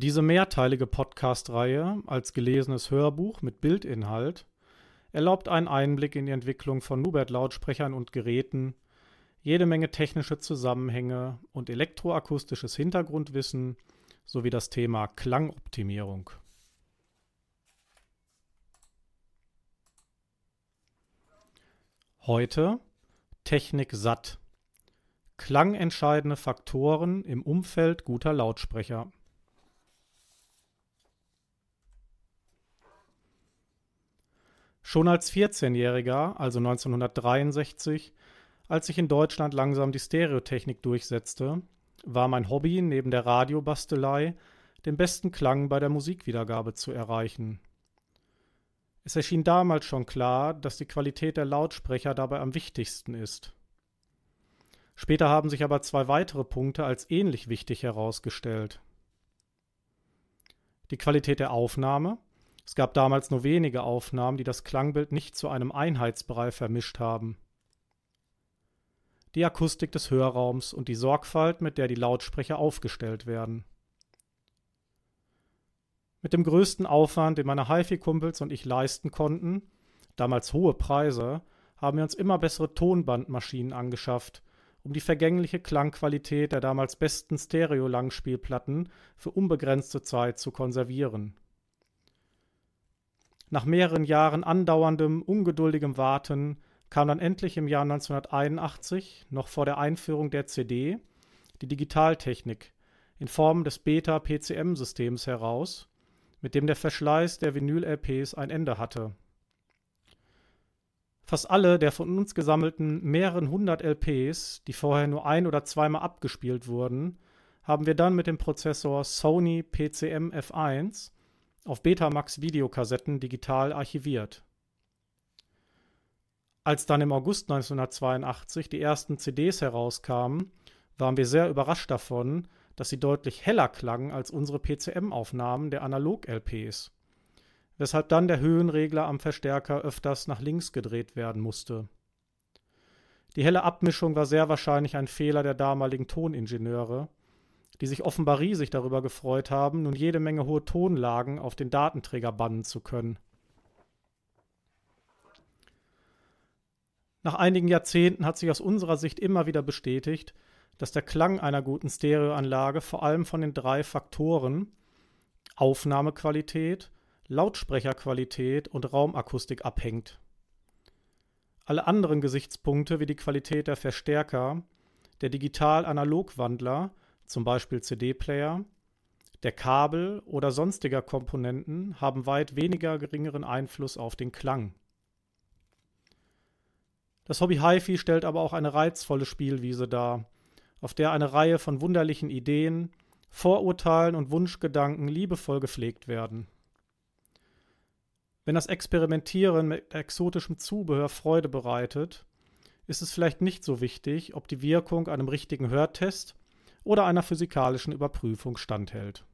Diese mehrteilige Podcast-Reihe als gelesenes Hörbuch mit Bildinhalt erlaubt einen Einblick in die Entwicklung von Nubert-Lautsprechern und Geräten, jede Menge technische Zusammenhänge und elektroakustisches Hintergrundwissen sowie das Thema Klangoptimierung. Heute Technik satt. Klangentscheidende Faktoren im Umfeld guter Lautsprecher. Schon als 14-Jähriger, also 1963, als sich in Deutschland langsam die Stereotechnik durchsetzte, war mein Hobby neben der Radiobastelei den besten Klang bei der Musikwiedergabe zu erreichen. Es erschien damals schon klar, dass die Qualität der Lautsprecher dabei am wichtigsten ist. Später haben sich aber zwei weitere Punkte als ähnlich wichtig herausgestellt. Die Qualität der Aufnahme. Es gab damals nur wenige Aufnahmen, die das Klangbild nicht zu einem Einheitsbrei vermischt haben die Akustik des Hörraums und die Sorgfalt, mit der die Lautsprecher aufgestellt werden. Mit dem größten Aufwand, den meine HiFi-Kumpels und ich leisten konnten, damals hohe Preise, haben wir uns immer bessere Tonbandmaschinen angeschafft, um die vergängliche Klangqualität der damals besten Stereo-Langspielplatten für unbegrenzte Zeit zu konservieren. Nach mehreren Jahren andauerndem, ungeduldigem Warten kam dann endlich im Jahr 1981, noch vor der Einführung der CD, die Digitaltechnik in Form des Beta-PCM-Systems heraus, mit dem der Verschleiß der Vinyl-LPs ein Ende hatte. Fast alle der von uns gesammelten mehreren hundert LPs, die vorher nur ein- oder zweimal abgespielt wurden, haben wir dann mit dem Prozessor Sony PCM F1 auf Betamax Videokassetten digital archiviert als dann im August 1982 die ersten CDs herauskamen, waren wir sehr überrascht davon, dass sie deutlich heller klangen als unsere PCM-Aufnahmen der Analog-LPs, weshalb dann der Höhenregler am Verstärker öfters nach links gedreht werden musste. Die helle Abmischung war sehr wahrscheinlich ein Fehler der damaligen Toningenieure, die sich offenbar riesig darüber gefreut haben, nun jede Menge hohe Tonlagen auf den Datenträger bannen zu können. Nach einigen Jahrzehnten hat sich aus unserer Sicht immer wieder bestätigt, dass der Klang einer guten Stereoanlage vor allem von den drei Faktoren Aufnahmequalität, Lautsprecherqualität und Raumakustik abhängt. Alle anderen Gesichtspunkte wie die Qualität der Verstärker, der Digital-Analog-Wandler, zum Beispiel CD-Player, der Kabel oder sonstiger Komponenten haben weit weniger geringeren Einfluss auf den Klang. Das Hobby HiFi stellt aber auch eine reizvolle Spielwiese dar, auf der eine Reihe von wunderlichen Ideen, Vorurteilen und Wunschgedanken liebevoll gepflegt werden. Wenn das Experimentieren mit exotischem Zubehör Freude bereitet, ist es vielleicht nicht so wichtig, ob die Wirkung einem richtigen Hörtest oder einer physikalischen Überprüfung standhält